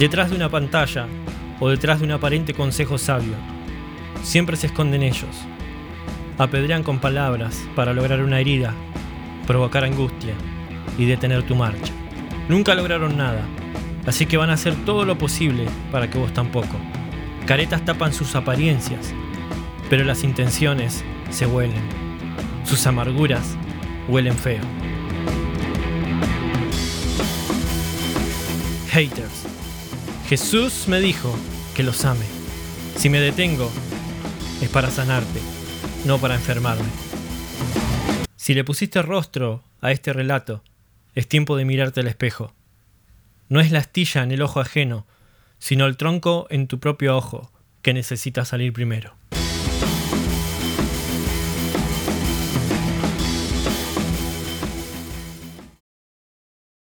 Detrás de una pantalla o detrás de un aparente consejo sabio, siempre se esconden ellos. Apedrean con palabras para lograr una herida, provocar angustia y detener tu marcha. Nunca lograron nada, así que van a hacer todo lo posible para que vos tampoco. Caretas tapan sus apariencias, pero las intenciones se huelen. Sus amarguras huelen feo. Haters. Jesús me dijo que los ame. Si me detengo, es para sanarte, no para enfermarme. Si le pusiste rostro a este relato, es tiempo de mirarte al espejo. No es la astilla en el ojo ajeno, sino el tronco en tu propio ojo que necesita salir primero.